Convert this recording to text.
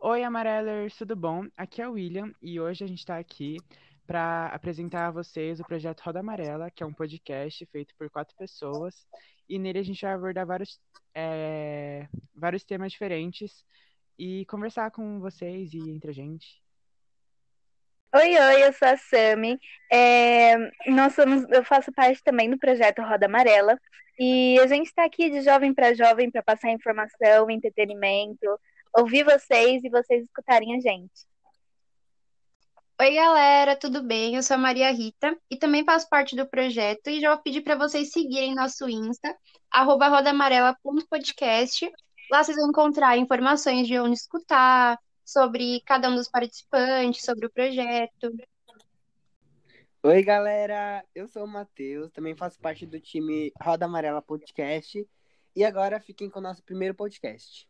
Oi, Amarelers, tudo bom? Aqui é o William e hoje a gente está aqui para apresentar a vocês o projeto Roda Amarela, que é um podcast feito por quatro pessoas e nele a gente vai abordar vários, é, vários temas diferentes e conversar com vocês e entre a gente. Oi, oi, eu sou a Sami. É, nós somos, eu faço parte também do projeto Roda Amarela e a gente está aqui de jovem para jovem para passar informação, entretenimento, ouvir vocês e vocês escutarem a gente. Oi, galera, tudo bem? Eu sou a Maria Rita e também faço parte do projeto e já vou pedir para vocês seguirem nosso Insta, rodamarela.podcast. Lá vocês vão encontrar informações de onde escutar, sobre cada um dos participantes, sobre o projeto. Oi, galera, eu sou o Matheus, também faço parte do time Roda Amarela Podcast e agora fiquem com o nosso primeiro podcast.